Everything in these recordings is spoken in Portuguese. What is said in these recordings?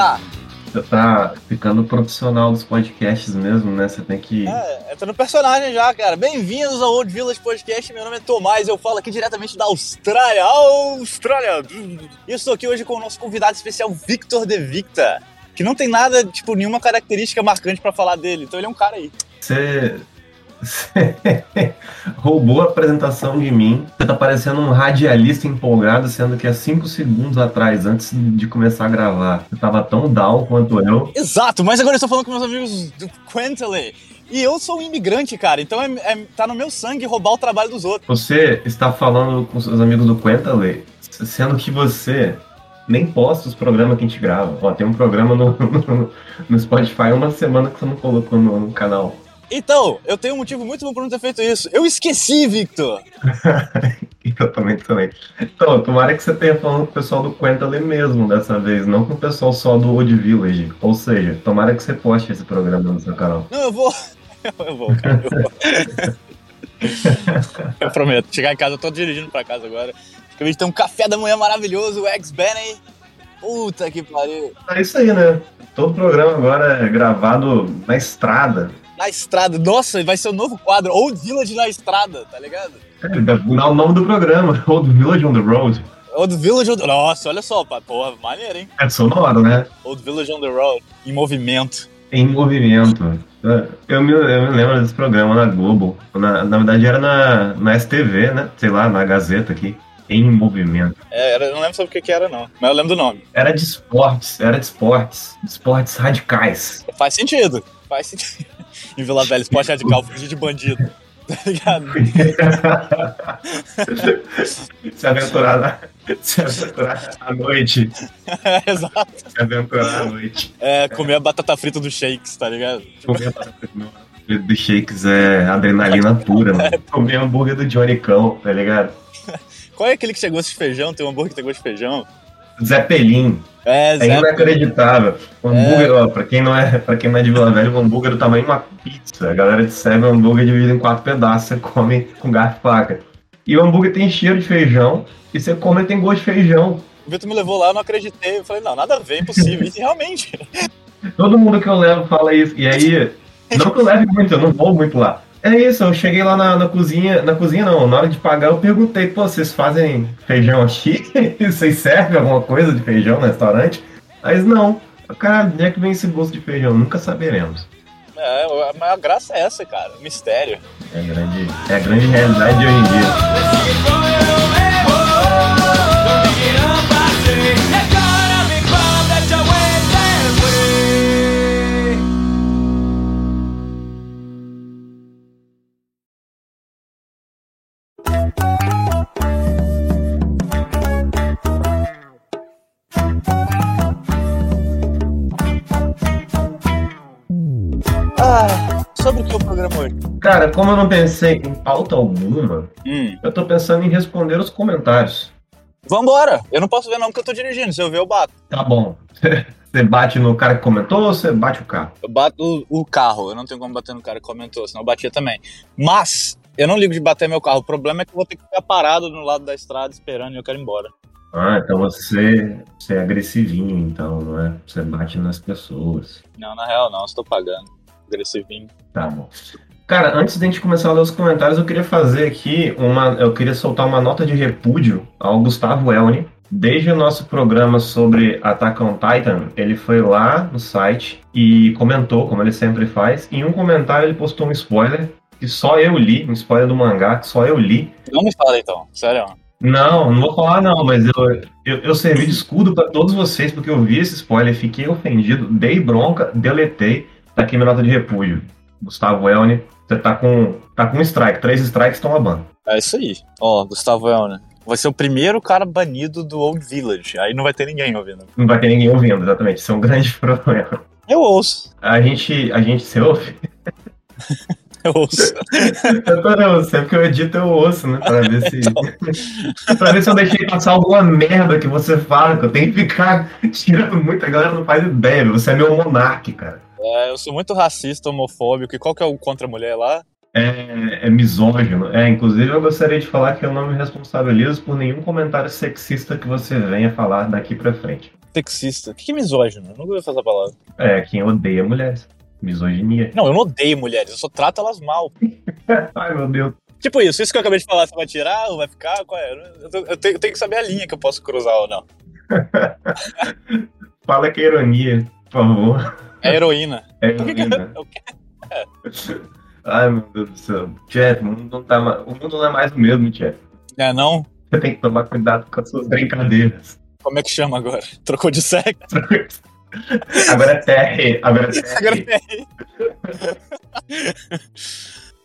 tá? Você tá ficando profissional dos podcasts mesmo, né? Você tem que. É, entra no personagem já, cara. Bem-vindos ao Old Village Podcast. Meu nome é Tomás, eu falo aqui diretamente da Austrália. Austrália! E eu estou aqui hoje com o nosso convidado especial, Victor De Victa. Que não tem nada, tipo, nenhuma característica marcante pra falar dele. Então ele é um cara aí. Você. Você roubou a apresentação de mim. Você tá parecendo um radialista empolgado, sendo que há cinco segundos atrás, antes de começar a gravar, você tava tão down quanto eu. Exato, mas agora eu estou falando com meus amigos do Quentele. E eu sou um imigrante, cara, então é, é- tá no meu sangue roubar o trabalho dos outros. Você está falando com seus amigos do Quentale, sendo que você nem posta os programas que a gente grava. Ó, tem um programa no, no, no Spotify uma semana que você não colocou no, no canal. Então, eu tenho um motivo muito bom por não ter feito isso. Eu esqueci, Victor! Eu também também. Então, tomara que você tenha falando com o pessoal do Quentale mesmo dessa vez, não com o pessoal só do Old Village. Ou seja, tomara que você poste esse programa no seu canal. Não, eu vou. Eu vou, cara. Eu, vou. eu prometo. Chegar em casa, eu tô dirigindo pra casa agora. Acabei de ter um café da manhã maravilhoso, o Ex Benny. Puta que pariu. É isso aí, né? Todo programa agora é gravado na estrada. Na estrada. Nossa, vai ser o novo quadro. Old Village na estrada, tá ligado? É, o nome do programa, Old Village on the Road. Old Village on the... Nossa, olha só, pá. porra, maneiro, hein? É sonoro, né? Old Village on the Road. Em movimento. Em movimento. É, Eu me, eu me lembro desse programa na Globo. Na, na verdade era na, na STV, né? Sei lá, na Gazeta aqui. Em movimento. É, era- eu não lembro sobre o que, que era, não. Mas eu lembro do nome. Era de esportes, era de esportes. De esportes radicais. Faz sentido. Faz sentido. Em Vila Velha, esporte radical, fugir de bandido. Tá ligado? se aventurar na, se aventurar à noite. Exato. Se aventurar à noite. É, comer a batata frita do Shakes, tá ligado? Comer do shakes é adrenalina pura, mano. Comer hambúrguer do Johnny Cão, tá ligado? Qual é aquele que gosto de feijão? Tem um hambúrguer que tem gosto de feijão? Zeppelin. É, É inacreditável. O hambúrguer, ó, pra quem, não é, pra quem não é de Vila Velha, o hambúrguer é do tamanho de uma pizza. A galera te serve um hambúrguer dividido em quatro pedaços, você come com garfo e faca. E o hambúrguer tem cheiro de feijão, e você come e tem gosto de feijão. O Vitor me levou lá, eu não acreditei. Eu falei, não, nada a ver, impossível. E realmente. Todo mundo que eu levo fala isso. E aí, não que eu leve muito, eu não vou muito lá. É isso, eu cheguei lá na, na cozinha, na cozinha não, na hora de pagar eu perguntei, pô, vocês fazem feijão aqui? Vocês servem alguma coisa de feijão no restaurante? Mas não. Cara, onde é que vem esse gosto de feijão? Nunca saberemos. É, mas a graça é essa, cara. Mistério. É a grande, é a grande realidade de hoje em dia. Programa hoje? Cara, como eu não pensei em pauta alguma, Hum. eu tô pensando em responder os comentários. Vambora! Eu não posso ver não porque eu tô dirigindo. Se eu ver, eu bato. Tá bom. Você bate no cara que comentou ou você bate o carro? Eu bato o, o carro. Eu não tenho como bater no cara que comentou, senão eu batia também. Mas, eu não ligo de bater meu carro. O problema é que eu vou ter que ficar parado no lado da estrada esperando e eu quero ir embora. Ah, então você, você é agressivinho, então, não é? Você bate nas pessoas. Não, na real não, eu estou pagando. Agressivinho. Tá bom. Cara, antes de a gente começar a ler os comentários, eu queria fazer aqui uma. Eu queria soltar uma nota de repúdio ao Gustavo Elni. Desde o nosso programa sobre Attack on Titan, ele foi lá no site e comentou, como ele sempre faz. Em um comentário ele postou um spoiler que só eu li, um spoiler do mangá que só eu li. Não me fala então, sério. Não, não vou falar não, mas eu, eu, eu servi de escudo pra todos vocês porque eu vi esse spoiler, fiquei ofendido, dei bronca, deletei. Tá aqui minha nota de repúdio. Gustavo Elni, você tá com, tá com um strike, três strikes, toma ban. É isso aí. Ó, Gustavo Elner. Vai ser o primeiro cara banido do Old Village. Aí não vai ter ninguém ouvindo. Não vai ter ninguém ouvindo, exatamente, isso é um grande problema. Eu ouço. A gente, a gente se ouve? Eu ouço. Eu tô, não, sempre que eu edito eu ouço, né, pra ver se... pra ver se eu deixei passar alguma merda que você fala, que eu tenho que ficar tirando muito, a galera não faz ideia, você é meu monarque, cara. É, eu sou muito racista, homofóbico. E qual que é o contra a mulher lá? é, é misógino. É, inclusive eu gostaria de falar que eu não me responsabilizo por nenhum comentário sexista que você venha falar daqui pra frente. Sexista. O que é misógino? Eu nunca ouvi fazer essa palavra. É, quem odeia mulheres. Misoginia. Não, eu não odeio mulheres, eu só trato elas mal. Ai, meu Deus. Tipo isso, isso que eu acabei de falar, você vai tirar ou vai ficar? Qual é? Eu, eu tenho, eu tenho que saber a linha que eu posso cruzar ou não. Fala que é ironia, por favor. É heroína. É eu- Ai, meu Deus do céu. Jeff, o mundo não, tá, ma- o mundo não é mais o mesmo, Jeff. É, não? Você tem que tomar cuidado com as suas brincadeiras. Como é que chama agora? Trocou de sexo? Agora é TR. Agora é TR. Agora tem.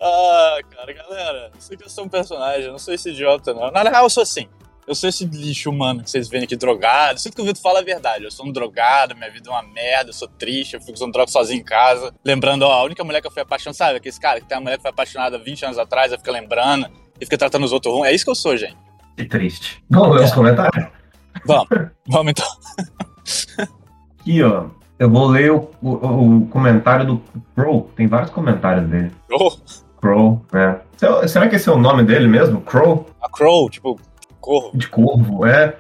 ah, cara, galera, sei que eu sou um personagem, eu não sou esse idiota, não. Na real, eu sou assim. Eu sou esse lixo humano que vocês veem aqui drogado. Sinto que o Vitor fala a verdade. Eu sou um drogado, minha vida é uma merda, eu sou triste, eu fico usando droga sozinho em casa. Lembrando, ó, a única mulher que eu fui apaixonado, sabe? Aquele cara que tem uma mulher que foi apaixonada 20 anos atrás, aí fica lembrando e fica tratando os outros ruim. É isso que eu sou, gente. Que triste. Vamos ler os comentários? Vamos, vamos então. Aqui, ó. Eu vou ler o, o- o comentário do Crow. Tem vários comentários dele. Oh, Crow, né? Será- Será que esse é o nome dele mesmo? Crow? a Crow, tipo, corvo. De corvo, é.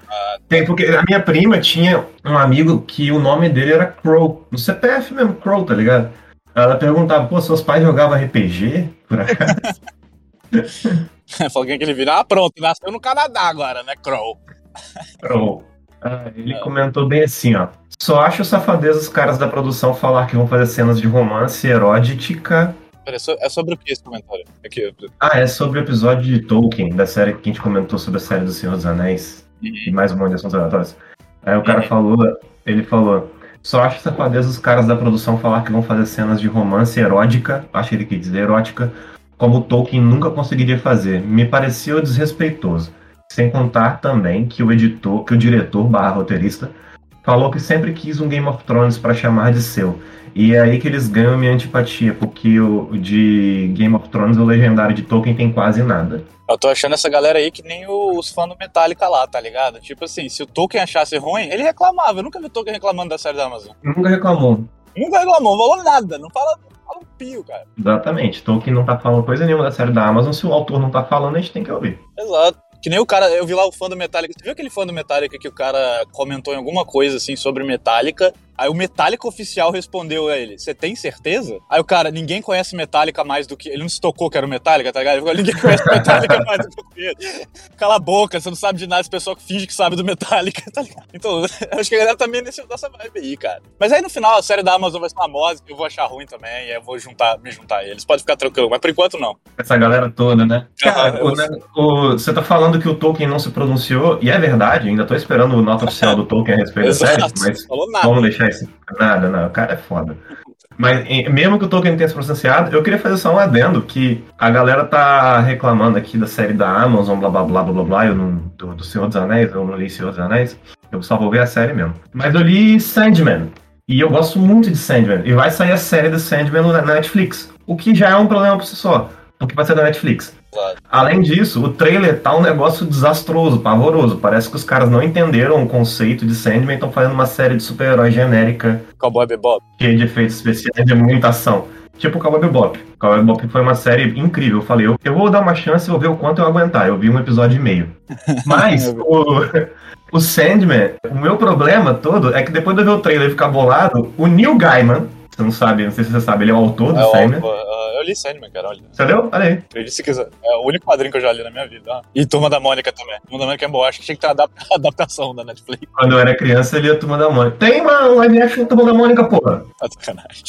Tem, porque a minha prima tinha um amigo que o nome dele era Crow. No CPF mesmo, Crow, tá ligado? Ela perguntava, pô, seus pais jogavam RPG? Por acaso? Falou que ele vira. Ah, pronto, nasceu no Canadá agora, né, Crow? Crow. Ah, ele comentou bem assim, ó. Só acho safadeza os caras da produção falar que vão fazer cenas de romance erótica. É é sobre o que esse comentário? Aqui, Ah, é sobre o episódio de Tolkien, da série que a gente comentou sobre a série do Senhor dos Anéis. e mais um monte de assuntos aleatórios. Aí o cara Uhum. falou, ele falou, só acho safadeza os caras da produção falar que vão fazer cenas de romance erótica, acho que ele quis dizer erótica, como o Tolkien nunca conseguiria fazer. Me pareceu desrespeitoso. Sem contar também que o editor, que o diretor barra roteirista, falou que sempre quis um Game of Thrones pra chamar de seu. E é aí que eles ganham minha antipatia, porque o de Game of Thrones, o legendário de Tolkien tem quase nada. Eu tô achando essa galera aí que nem os fãs do Metallica lá, tá ligado? Tipo assim, se o Tolkien achasse ruim, ele reclamava. Eu nunca vi o Tolkien reclamando da série da Amazon. Nunca reclamou. Nunca reclamou, não falou nada. Não fala, fala um pio, cara. Exatamente. Tolkien não tá falando coisa nenhuma da série da Amazon. Se o autor não tá falando, a gente tem que ouvir. Exato. Que nem o cara, eu vi lá o fã do Metallica. Você viu aquele fã do Metallica que o cara comentou em alguma coisa assim sobre Metallica? Aí o Metallica oficial respondeu a ele: Você tem certeza? Aí o cara, ninguém conhece Metallica mais do que. Ele não se tocou que era o Metallica, tá ligado? Ele falou, ninguém conhece Metallica mais do que conheço. Cala a boca, você não sabe de nada, esse pessoal que finge que sabe do Metallica, tá ligado? Então, eu acho que a galera tá meio nesse, nessa vibe aí, cara. Mas aí no final a série da Amazon vai ser famosa, eu vou achar ruim também, e aí eu vou juntar, me juntar a eles. Pode ficar tranquilo, mas por enquanto não. Essa galera toda, né? Cara, eu- o ne- o- você tá falando que o Tolkien não se pronunciou, e é verdade, ainda tô esperando o nota oficial do Tolkien a respeito da série, mas Falou nada. vamos deixar Nada, não, o cara é foda. Mas mesmo que o Tolkien tenha se pronunciado, eu queria fazer só um adendo, que a galera tá reclamando aqui da série da Amazon, blá blá blá blá blá blá, eu não, do, do Senhor dos Anéis, eu não li Senhor dos Anéis, eu só vou ver a série mesmo. Mas eu li Sandman, e eu gosto muito de Sandman, e vai sair a série do Sandman na Netflix, o que já é um problema por si só, porque vai ser da Netflix. Além disso, o trailer tá um negócio desastroso, pavoroso. Parece que os caras não entenderam o conceito de Sandman e estão fazendo uma série de super-herói genérica Cowboy Bebop. cheia de efeitos especiais de muita ação. Tipo o Cowboy Bebop. Cowboy Bebop foi uma série incrível. Eu falei, eu, eu vou dar uma chance e vou ver o quanto eu aguentar. Eu vi um episódio e meio. Mas o, o Sandman, o meu problema todo é que depois de eu ver o trailer e ficar bolado, o Neil Gaiman, você não sabe, não sei se você sabe, ele é o autor do É, Sandman. ó, li Sandman, cara, olha. Você leu? Olha aí. Eu li se quiser. É o único quadrinho que eu já li na minha vida. ó. E Turma da Mônica também. Turma da Mônica é boa. Acho que tinha que ter uma adap- adaptação da Netflix. Quando eu era criança, eu lia a Turma da Mônica. Tem uma live action Turma da Mônica, porra. Tá sacanagem.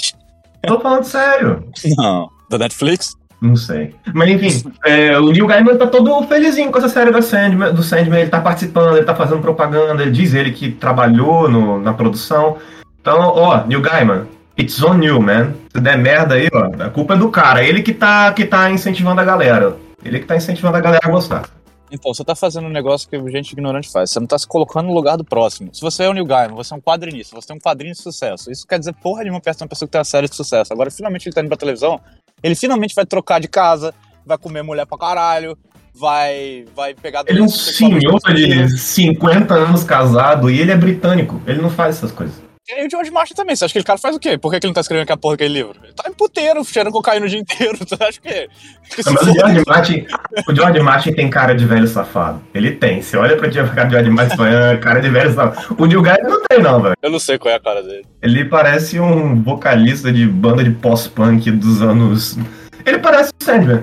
Tô falando sério. Não. Da Netflix? Não sei. Mas enfim, é, o Neil Gaiman tá todo felizinho com essa série da Sandman, do Sandman. Ele tá participando, ele tá fazendo propaganda, ele diz ele que trabalhou no- na produção. Então, ó, Neil Gaiman, it's on you, man. Se der merda aí, ó, a culpa é do cara. Ele que tá, que tá incentivando a galera. Ele que tá incentivando a galera a gostar. Então, você tá fazendo um negócio que gente ignorante faz. Você não tá se colocando no lugar do próximo. Se você é o Neil Gaiman, você é um quadrinista, você tem um quadrinho de sucesso. Isso quer dizer porra nenhuma perto de uma pessoa que tem uma série de sucesso. Agora, finalmente ele tá indo pra televisão, ele finalmente vai trocar de casa, vai comer mulher pra caralho, vai, vai pegar... Ele é um senhor de 50 anos casado e ele é britânico. Ele não faz essas coisas. Tem o George Martin também. Você acha que aquele cara faz o quê? Por que, que ele não tá escrevendo aquela porra daquele livro? Ele tá em puteiro, cheirando cocaína o dia inteiro. Você acha que. que Não, mas o George Martin, o George Martin tem cara de velho safado. Ele tem. Você olha pra cara de George Martin e fala, ah, cara de velho safado. O Neil Gaiman não tem, não, velho. Eu não sei qual é a cara dele. Ele parece um vocalista de banda de pós-punk dos anos. Ele parece o Sandman.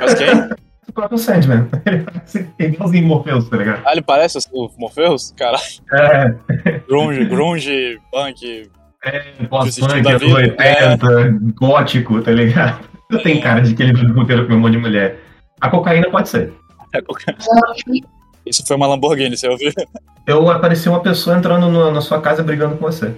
Mas quem? Próprio Sandman. Ele parece igualzinho Morpheus, tá ligado? Ah, ele parece o Morpheus? Caralho. É, Grunge, grunge, punk. é pós-punk, anos vida, 80, gótico, tá ligado? Tem cara de que ele puteiro com um monte de mulher. A cocaína pode ser. É qualquer- Isso foi uma Lamborghini, você ouviu? Eu apareci uma pessoa entrando no- na sua casa brigando com você.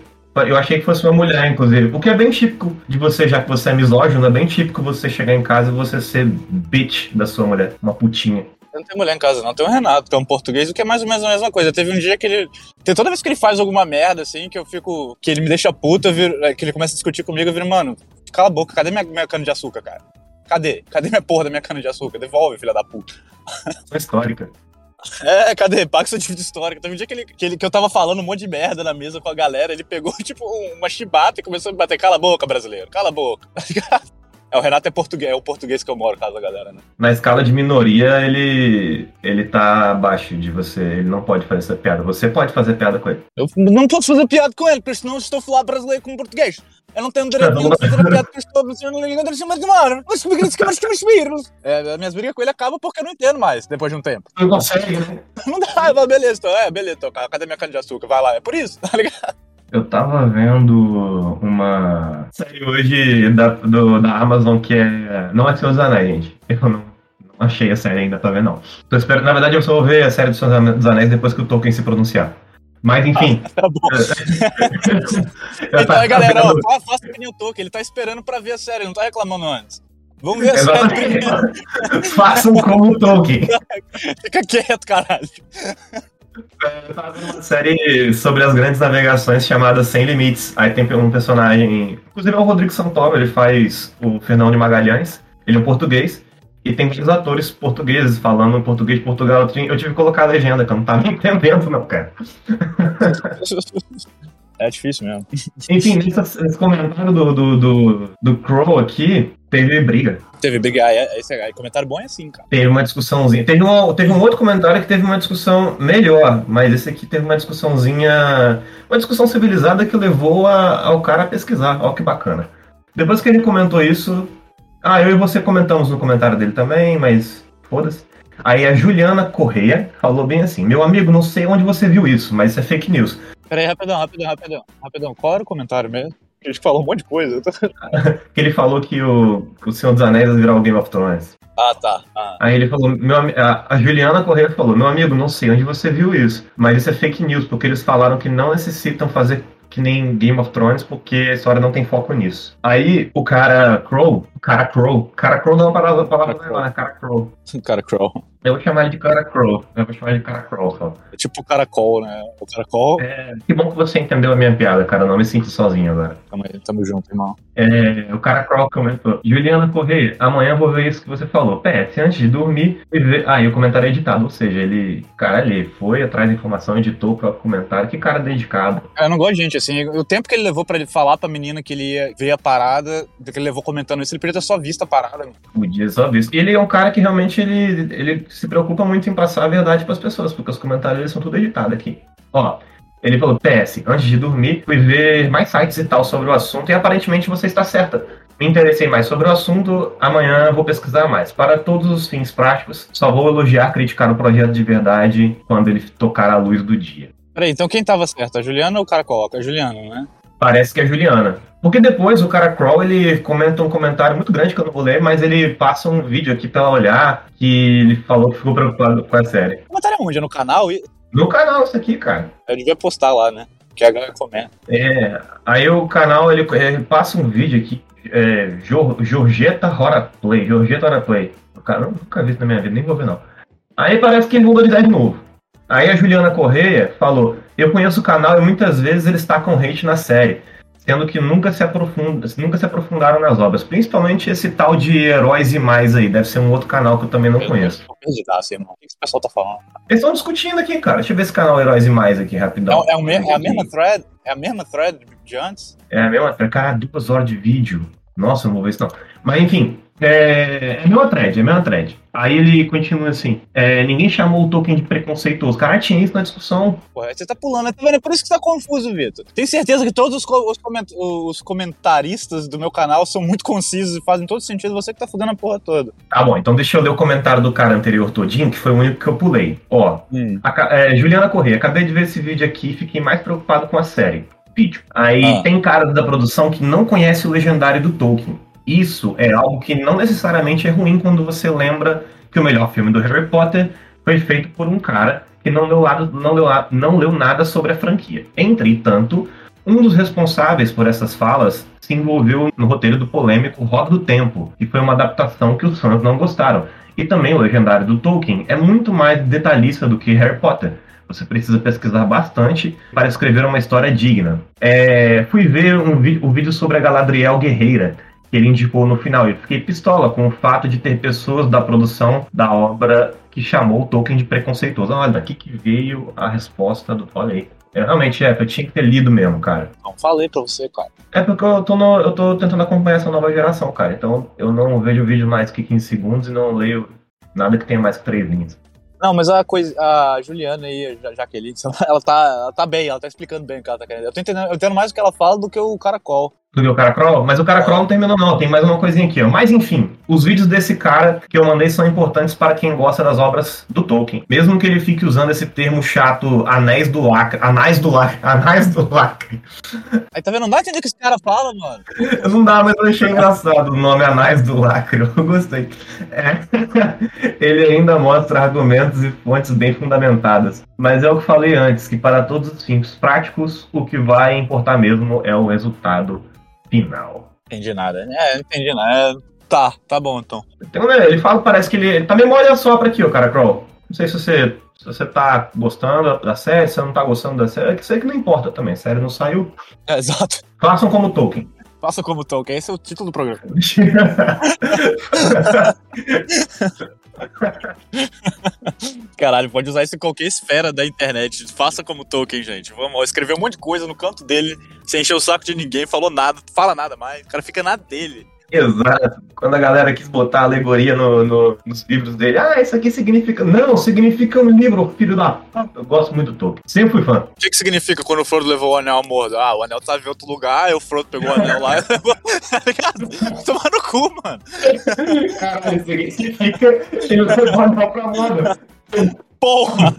Eu achei que fosse uma mulher, inclusive. O que é bem típico de você, já que você é misógino, é bem típico você chegar em casa e você ser bitch da sua mulher, uma putinha. Eu não tenho mulher em casa, não. Tem o Renato, que é um português, o que é mais ou menos a mesma coisa. Teve um dia que ele. Tem toda vez que ele faz alguma merda, assim, que eu fico. que ele me deixa puta, viro- é, que ele começa a discutir comigo, eu viro, mano, cala a boca, cadê minha, minha cana de açúcar, cara? Cadê? Cadê minha porra da minha cana de açúcar? Devolve, filha da puta. Sua histórica. É, cadê? Paga sua dívida histórica. Teve um dia que, ele, que, ele- que eu tava falando um monte de merda na mesa com a galera, ele pegou, tipo, uma chibata e começou a me bater. Cala a boca, brasileiro, cala a boca. É, o Renato é português, é o português que eu moro, caso da galera, né? Na escala de minoria, ele ele tá abaixo de você. Ele não pode fazer essa piada. Você pode fazer piada com ele. Eu não posso fazer piada com ele, porque senão eu estou a falar brasileiro como português. Eu não tenho direito nenhum de fazer a piada eu estou na língua de cima de mar. Mas comigo que mais que me É, as minhas brigas com ele acabam porque eu não entendo mais, depois de um tempo. Não consegue, né? Não dá, beleza, então, é, beleza, então, cara, cadê minha cana de açúcar? Vai lá, é por isso, tá ligado? Eu tava vendo uma série hoje da, do- da Amazon que é. Não é Senhor dos Anéis, gente. Eu não, não achei a série ainda pra ver, não. Tô esperando, na verdade, eu só vou ver a série do Senhor dos Anéis depois que o Tolkien se pronunciar. Mas enfim. Tá bom. Então, galera, ó, fa- faça que nem o Tolkien, ele tá esperando pra ver a série, não tá reclamando antes. Vamos ver a série primeiro. Exatamente. Façam como o Tolkien. Fica quieto, caralho. Eu uma série sobre as grandes navegações chamada Sem Limites. Aí tem um personagem, inclusive é o Rodrigo Santoro, ele faz o Fernão de Magalhães, ele é um português, e tem vários atores portugueses falando em português de Portugal. Eu tive, eu tive que colocar a legenda, que eu não tava entendendo, não, cara. É difícil mesmo. Enfim, nesse, comentário do, do, do, do Crow aqui, teve briga. Teve briga, é- esse aí, comentário bom é assim, cara. Teve uma discussãozinha. Teve um, teve um outro comentário que teve uma discussão melhor, mas esse aqui teve uma discussãozinha. Uma discussão civilizada que levou a- ao cara a pesquisar. Ó, que bacana. Depois que ele comentou isso. Ah, eu e você comentamos no comentário dele também, mas foda-se. Aí a Juliana Correia falou bem assim: Meu amigo, não sei onde você viu isso, mas isso é fake news. Peraí, rapidão, rapidão, rapidão. Rapidão, qual era o comentário mesmo? A gente falou um monte de coisa. Que ele falou que o, o Senhor dos Anéis vai virar o Game of Thrones. Ah, tá. Ah. Aí ele falou, meu, a, Juliana Correia falou, meu amigo, não sei onde você viu isso, mas isso é fake news, porque eles falaram que não necessitam fazer que nem Game of Thrones, porque a história não tem foco nisso. Aí o cara Crow, cara Crow, cara Crow não é uma palavra, palavra Cara legal, né? Cara Crow. Cara Crow. Eu vou chamar ele de cara Crow, eu vou chamar ele de cara Crow só. É tipo o caracol, né? O caracol. É, que bom que você entendeu a minha piada, cara, não me sinto sozinho agora. Tamo tamo junto, irmão. É, o cara Crow comentou. Juliana Correia, amanhã eu vou ver isso que você falou. PS, antes de dormir, ver. Ah, e o comentário é editado, ou seja, ele. Cara, ele foi atrás da informação, editou o próprio comentário. Que cara dedicado. Eu não gosto de gente assim. O tempo que ele levou pra ele falar pra menina que ele ia ver a parada, que ele levou comentando isso, ele podia ter só visto a parada. Podia só visto. E ele é um cara que realmente ele, ele se preocupa muito em passar a verdade pras pessoas, porque os comentários eles são tudo editados aqui. Ó. Ele falou, PS, antes de dormir, fui ver mais sites e tal sobre o assunto e aparentemente você está certa. Me interessei mais sobre o assunto, amanhã vou pesquisar mais. Para todos os fins práticos, só vou elogiar, criticar o projeto de verdade quando ele tocar a luz do dia. Peraí, então quem tava certo? A Juliana ou o caracol? É a Juliana, né? Parece que é a Juliana. Porque depois o cara Crawl, ele comenta um comentário muito grande que eu não vou ler, mas ele passa um vídeo aqui pra ela olhar que ele falou que ficou preocupado com a série. O comentário é onde? É no canal? No canal isso aqui, cara. Eu devia postar lá, né? Que a galera comenta. É, aí o canal ele, ele passa um vídeo aqui, é, Hora Play, Jorgeta Hora Play. Cara nunca vi isso na minha vida, nem vou ver não. Aí parece que ele mudou de ideia de novo. Aí a Juliana Correia falou: Eu conheço o canal e muitas vezes eles tacam hate na série, sendo que nunca se, nunca se aprofundaram nas obras. Principalmente esse tal de Heróis e Mais aí, deve ser um outro canal que eu também não conheço. Tô perdidaço, irmão. O que esse pessoal tá falando? Eles estão discutindo aqui, cara. Deixa eu ver esse canal Heróis e Mais aqui rapidão. É, é, o me- é a mesma thread? É a mesma thread de antes? É a mesma thread. Cara, duas horas de vídeo. Nossa, não vou ver isso não. Mas enfim, é, é mesma thread, é mesma thread. Aí ele continua assim: é, ninguém chamou o Tolkien de preconceituoso. Cara, tinha isso na discussão. Porra, você tá pulando, tá vendo? É por isso que tá confuso, Vitor. Tenho certeza que todos os, co os, coment os, comentaristas do meu canal são muito concisos e fazem todo sentido. Você que tá fudendo a porra toda. Tá bom, então deixa eu ler o comentário do cara anterior todinho, que foi o único que eu pulei. Ó, hum. a, é, Juliana Corrêa, acabei de ver esse vídeo aqui e fiquei mais preocupado com a série. Vídeo. Aí ah. tem caras da produção que não conhece o legendário do Tolkien. Isso é algo que não necessariamente é ruim quando você lembra que o melhor filme do Harry Potter foi feito por um cara que não leu, lado, não leu, não leu nada sobre a franquia. Entretanto, um dos responsáveis por essas falas se envolveu no roteiro do polêmico Roda do Tempo, que foi uma adaptação que os fãs não gostaram. E também o legendário do Tolkien é muito mais detalhista do que Harry Potter. Você precisa pesquisar bastante para escrever uma história digna. É, fui ver um o vídeo sobre a Galadriel Guerreira, ele indicou no final. Eu fiquei pistola com o fato de ter pessoas da produção da obra que chamou o Tolkien de preconceituoso. Olha, daqui que veio a resposta do. Olha aí. É, realmente, é, eu tinha que ter lido mesmo, cara. Não falei pra você, cara. É porque eu tô, no, eu tô tentando acompanhar essa nova geração, cara. Então eu não vejo vídeo mais que 15 segundos e não leio nada que tenha mais que 3 linhas. Não, mas a coisa, a Juliana aí, a Jaqueline, ela tá, ela tá bem, ela tá explicando bem o que ela tá querendo. Eu tô entendendo, eu entendo mais o que ela fala do que o Caracol do que o Caracroll, mas o Caracroll não terminou não, tem mais uma coisinha aqui, ó. Mas enfim, os vídeos desse cara que eu mandei são importantes para quem gosta das obras do Tolkien. Mesmo que ele fique usando esse termo chato, anéis do lacre, anéis do lacre, anéis do lacre. Aí tá vendo, não dá entender o que esse cara fala, mano. Não dá, mas eu achei engraçado o nome anéis do lacre, eu gostei. É. Ele ainda mostra argumentos e fontes bem fundamentadas. Mas é o que falei antes, que para todos os fins práticos, o que vai importar mesmo é o resultado final. Entendi nada. É, não entendi nada. É, tá, tá bom então. então né, ele fala, parece que ele, ele tá memória só pra aqui, ó, cara, Crow. Não sei se você, se você tá gostando da série, se você não tá gostando da série, é que sei que não importa também. A série não saiu. É, exato. Façam como Tolkien. Façam como Tolkien, esse é o título do programa. Caralho, pode usar isso em qualquer esfera da internet. Faça como Tolkien, gente. Vamos escrever um monte de coisa no canto dele, sem encher o saco de ninguém, falou nada, fala nada mais. O cara fica na dele. Exato. Quando a galera quis botar alegoria no, no, nos livros dele, ah, isso aqui significa. Não, significa um livro, filho da. Eu gosto muito do Tolkien. Sempre fui fã. O que, que significa quando o Frodo levou o anel a Mordo? Ah, o anel tava em outro lugar, aí o Frodo pegou o anel lá e levou. Cu, mano. Caralho, isso aqui significa ele levou o anel pra Mordo. Porra!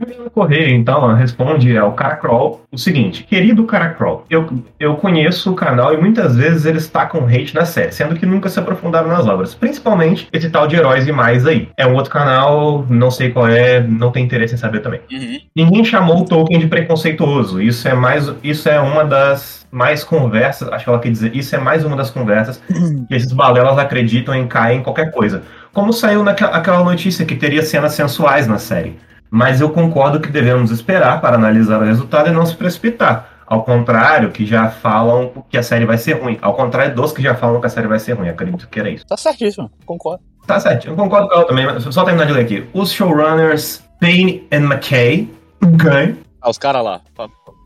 Juliana Correia, então, responde ao Caracroll o seguinte: Querido Caracroll, eu, eu conheço o canal e muitas vezes eles tacam hate na série, sendo que nunca se aprofundaram nas obras. Principalmente esse tal de Heróis e Mais aí. É um outro canal, não sei qual é, não tem interesse em saber também. Uhum. Ninguém chamou o Tolkien de preconceituoso. Isso é mais. Isso é uma das mais conversas, acho que ela quer dizer, isso é mais uma das conversas que esses balelas acreditam em cair em qualquer coisa. Como saiu naquela notícia que teria cenas sensuais na série mas eu concordo que devemos esperar para analisar o resultado e não se precipitar. Ao contrário, que já falam que a série vai ser ruim. Ao contrário dos que já falam que a série vai ser ruim. Acredito que era isso. Tá certíssimo, concordo. Tá certo, eu concordo com ela também. Mas só terminar de ler aqui. Os showrunners Payne e McKay. Okay. Ah, os caras lá.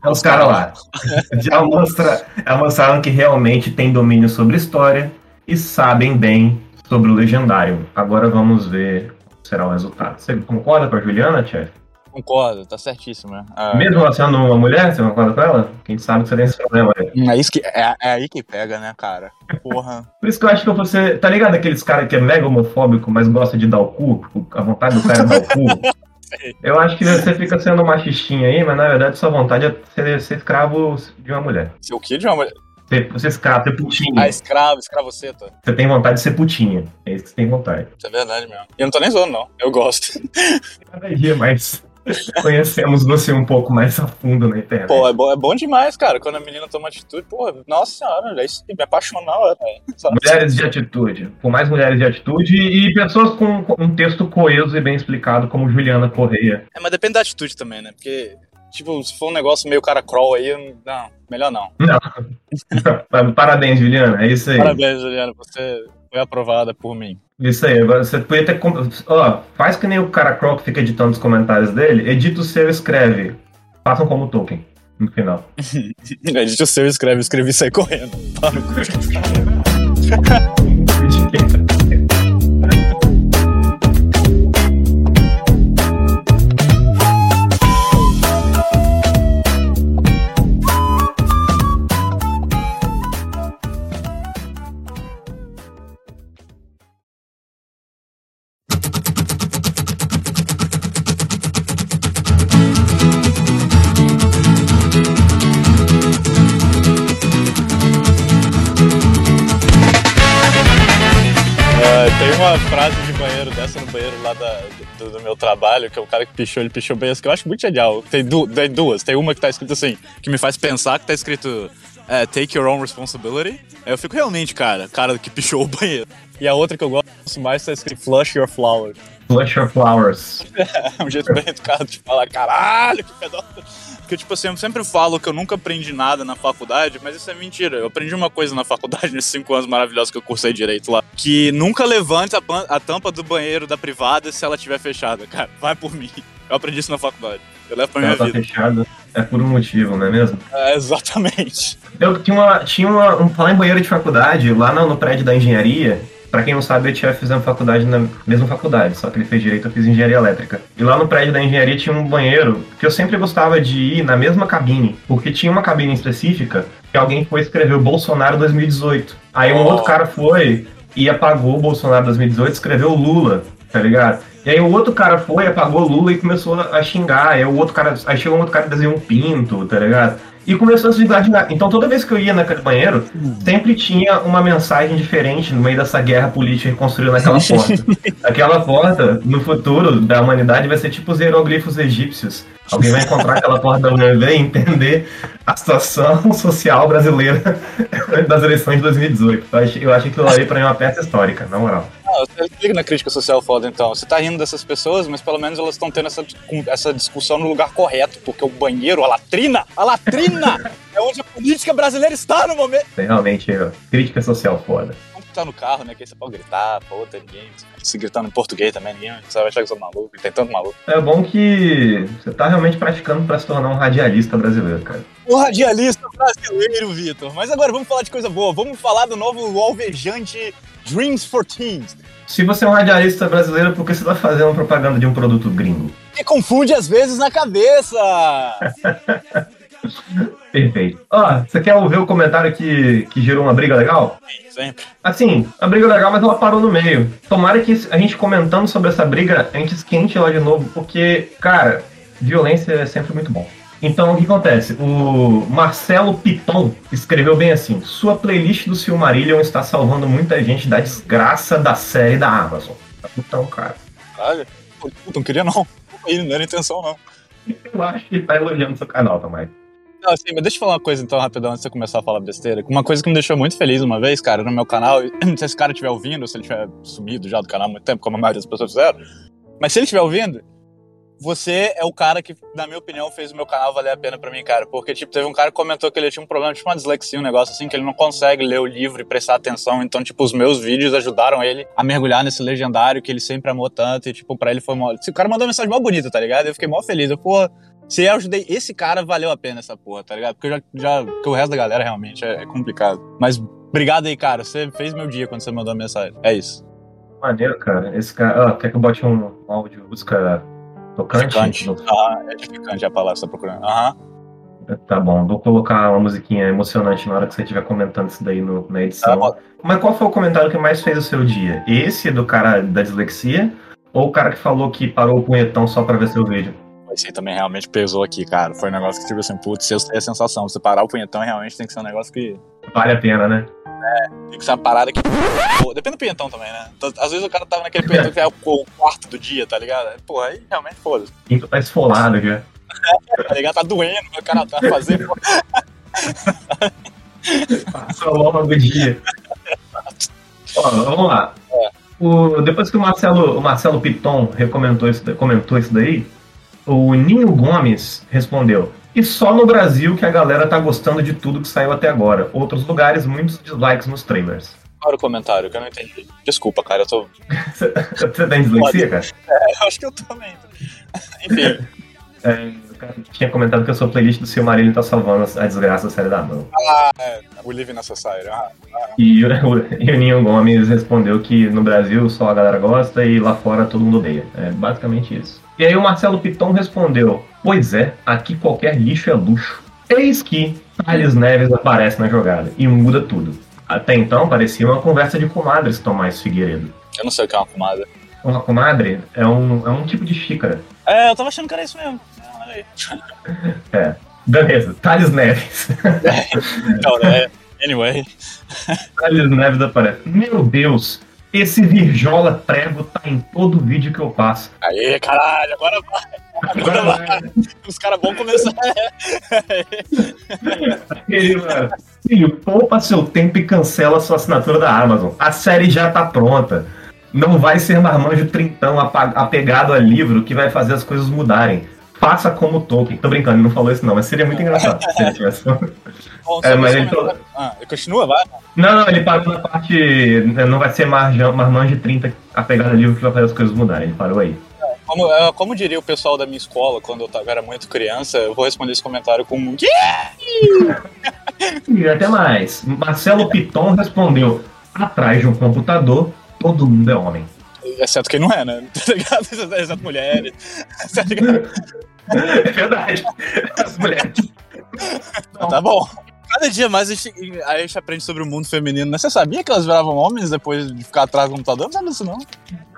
É os caras lá. já mostra, já mostraram que realmente tem domínio sobre história e sabem bem sobre o legendário. Agora vamos ver será o resultado. Você concorda com a Juliana, chefe? Concordo, tá certíssimo. Né? Ah, Mesmo ela sendo uma mulher, você concorda com ela? Quem sabe que você tem esse problema aí. É, isso que, é, é aí que pega, né, cara? Porra. Por isso que eu acho que você. Tá ligado aqueles caras que é mega homofóbico, mas gosta de dar o cu? A vontade do cara é dar o cu? Eu acho que você fica sendo machistinha aí, mas na verdade sua vontade é ser, ser escravo de uma mulher. Ser o quê de uma mulher? Ser, ser escravo, ser putinha. Ah, escravo, escravoceta. Você tem vontade de ser putinha. É isso que você tem vontade. Isso é verdade mesmo. E eu não tô nem zoando, não. Eu gosto. Cada dia mais conhecemos você um pouco mais a fundo na internet. Pô, é bom, é bom demais, cara. Quando a menina toma atitude, pô, nossa senhora, é isso, me apaixonar na hora. Mulheres de atitude. Com mais mulheres de atitude e pessoas com um texto coeso e bem explicado, como Juliana Correia. É, mas depende da atitude também, né? Porque tipo, se for um negócio meio cara crawl aí, não, melhor não. Não. Parabéns, Juliana, é isso aí. Parabéns, Juliana, você foi aprovada por mim. Isso aí, agora você podia ter. Ó, faz que nem o cara que fica editando os comentários dele, edita o seu e escreve. Façam como Tolkien, no final. Edite o seu, escreve, escrevi e sai correndo. Tá no uma frase de banheiro dessa no banheiro lá da- do, do meu trabalho, que é o cara que pichou, ele pichou bem que eu acho muito genial. Tem, du- tem duas. Tem uma que tá escrito assim, que me faz pensar que tá escrito é, Take your own responsibility. Aí eu fico realmente, cara, cara que pichou o banheiro. E a outra que eu gosto mais tá escrito Flush your flowers. Flush your flowers. É um jeito bem educado de falar, caralho, que pedófilo. Porque, tipo assim, eu sempre falo que eu nunca aprendi nada na faculdade, mas isso é mentira. Eu aprendi uma coisa na faculdade, nesses cinco anos maravilhosos que eu cursei direito lá. Que nunca levante a, a tampa do banheiro da privada se ela estiver fechada, cara. Vai por mim. Eu aprendi isso na faculdade. Eu levo pra minha Ela tá vida. fechada. É por um motivo, não é mesmo? É, exatamente. Eu tinha uma. Tinha uma, um falar em banheiro de faculdade, lá no, no prédio da engenharia. Pra quem não sabe, eu tinha fizemos faculdade na mesma faculdade, só que ele fez direito, eu fiz engenharia elétrica. E lá no prédio da engenharia tinha um banheiro que eu sempre gostava de ir na mesma cabine, porque tinha uma cabine específica que alguém foi escrever o Bolsonaro 2018. Aí um Oh. outro cara foi e apagou o Bolsonaro 2018 e escreveu Lula, tá ligado? E aí o outro cara foi, apagou Lula e começou a xingar. Aí o outro cara, aí chegou um outro cara e desenhou um pinto, tá ligado? E começou a se xingar. Então toda vez que eu ia naquele banheiro, sempre tinha uma mensagem diferente no meio dessa guerra política que construiu naquela porta. Aquela porta, no futuro da humanidade, vai ser tipo os hieroglifos egípcios. Alguém vai encontrar aquela porta da UNB e entender a situação social brasileira das eleições de 2018. Eu acho, eu acho que aquilo ali pra mim é uma peça histórica, na moral. Ah, você liga na crítica social foda, então. Você tá rindo dessas pessoas, mas pelo menos elas estão tendo essa, essa discussão no lugar correto, porque o banheiro, a latrina, a latrina é onde a política brasileira está no momento. Realmente crítica social foda. Tá no carro, né, que aí você pode gritar, pô, tem ninguém. Se gritando em português também, ninguém você vai achar que eu sou maluco, tem tanto maluco. É bom que você tá realmente praticando pra se tornar um radialista brasileiro, cara. O radialista brasileiro, Vitor. Mas agora vamos falar de coisa boa. Vamos falar do novo alvejante Dreams for Teens. Se você é um radialista brasileiro, por que você tá fazendo propaganda de um produto gringo? Que confunde às vezes na cabeça. Perfeito. Ó, você quer ouvir o comentário que, que gerou uma briga legal? Sempre. Assim, a briga legal, mas ela parou no meio. Tomara que a gente comentando sobre essa briga, a gente esquente ela de novo, porque, cara, violência é sempre muito bom. Então, o que acontece? O Marcelo Piton escreveu bem assim: Sua playlist do Silmarillion está salvando muita gente da desgraça da série da Amazon. Então, cara, Caralho. Não queria não. Aí, Não era intenção, não. eu acho que tá elogiando seu canal, Tomás. Não, assim, mas deixa eu falar uma coisa então, rapidão, antes de você começar a falar besteira. Uma coisa que me deixou muito feliz uma vez, cara, no meu canal, se esse cara estiver ouvindo, ou se ele tiver sumido já do canal há muito tempo, como a maioria das pessoas fizeram, mas se ele estiver ouvindo, você é o cara que, na minha opinião, fez o meu canal valer a pena pra mim, cara. Porque, tipo, teve um cara que comentou que ele tinha um problema, tipo uma dislexia, um negócio assim, que ele não consegue ler o livro e prestar atenção. Então, tipo, os meus vídeos ajudaram ele a mergulhar nesse legendário que ele sempre amou tanto. E, tipo, pra ele foi mó. O cara mandou uma mensagem mó bonita, tá ligado? Eu fiquei mó feliz. Eu, porra, se eu ajudei esse cara, valeu a pena essa porra, tá ligado? Porque já. já o resto da galera realmente é, é complicado. Mas obrigado aí, cara. Você fez meu dia quando você mandou a mensagem. É isso. Maneiro, cara. Esse cara. Ah, quer que eu bote um áudio, música tocante? Edificante. No- Ah, edificante é a palavra que você tá procurando. Aham. Tá bom, vou colocar uma musiquinha emocionante na hora que você estiver comentando isso daí no- na Tá edição. bom. Mas qual foi o comentário que mais fez o seu dia? Esse do cara da dislexia? Ou o cara que falou que parou o punhetão só pra ver seu vídeo? Esse aí também realmente pesou aqui, cara. Foi um negócio que, tipo assim, putz, sei a sensação. Você parar o punhetão realmente tem que ser um negócio que. Vale a pena, né? Tem que ser uma parada que. Pô, depende do punhetão também, né? Então, Às vezes o cara tava naquele punhetão que é o o quarto do dia, tá ligado? Porra, aí realmente foda-se. Quinto tá esfolado já. Tá ligado? Tá doendo, o cara tá fazendo. Passa ao longo do dia. Ó, vamos lá. O- depois que o Marcelo, o Marcelo Piton recomendou isso, comentou isso daí, o Ninho Gomes respondeu. E só no Brasil que a galera tá gostando de tudo que saiu até agora. Outros lugares, muitos dislikes nos trailers. Olha o comentário que eu não entendi. Desculpa, cara, eu tô. Você tem dislexia, cara? Eu acho que eu também. Enfim. É, O cara tinha comentado que a sua playlist do Silmarillion tá salvando a desgraça da série da mão. Ah, é. We live in a society. Ah, E o, e o Ninho Gomes respondeu que no Brasil só a galera gosta e lá fora todo mundo odeia. É basicamente isso. E aí o Marcelo Piton respondeu: Pois é, aqui qualquer lixo é luxo. Eis que Thales Neves aparece na jogada e muda tudo. Até então parecia uma conversa de comadres Tomás Figueiredo. eu não sei o que é uma pomada. Uma comadre é um, é um tipo de xícara. É, eu tava achando que era isso mesmo. Ah. É. Beleza, Thales Neves. Então, né? Anyway. Thales Neves aparece. Meu Deus, esse Virjola Prego tá em todo vídeo que eu passo. Aí, caralho, agora vai. Agora vai. Os caras vão começar. Ele, mano, Filho, poupa seu tempo e cancela sua assinatura da Amazon. A série já tá pronta. Não vai ser marmanjo trintão apegado a livro que vai fazer as coisas mudarem. Faça como Tolkien. Tô brincando, ele não falou isso não, mas seria muito engraçado se ele tivesse. Bom, É, mas ele Ah, continua, vai. Não, não, ele parou na parte. Não vai ser marjão, marmanjo 30 apegado a livro que vai fazer as coisas mudarem. Ele parou aí. Como, é, como diria o pessoal da minha escola quando eu tava- era muito criança, eu vou responder esse comentário com um. E até mais. Marcelo Piton respondeu: atrás de um computador, todo mundo é homem. Exceto quem não é, né? Tá ligado? Exceto mulheres. Tá ligado? É verdade. As mulheres. Tá bom. Cada dia mais a gente, a gente aprende sobre o mundo feminino, né? Você sabia que elas viravam homens depois de ficar atrás do computador? Não sabe disso, não.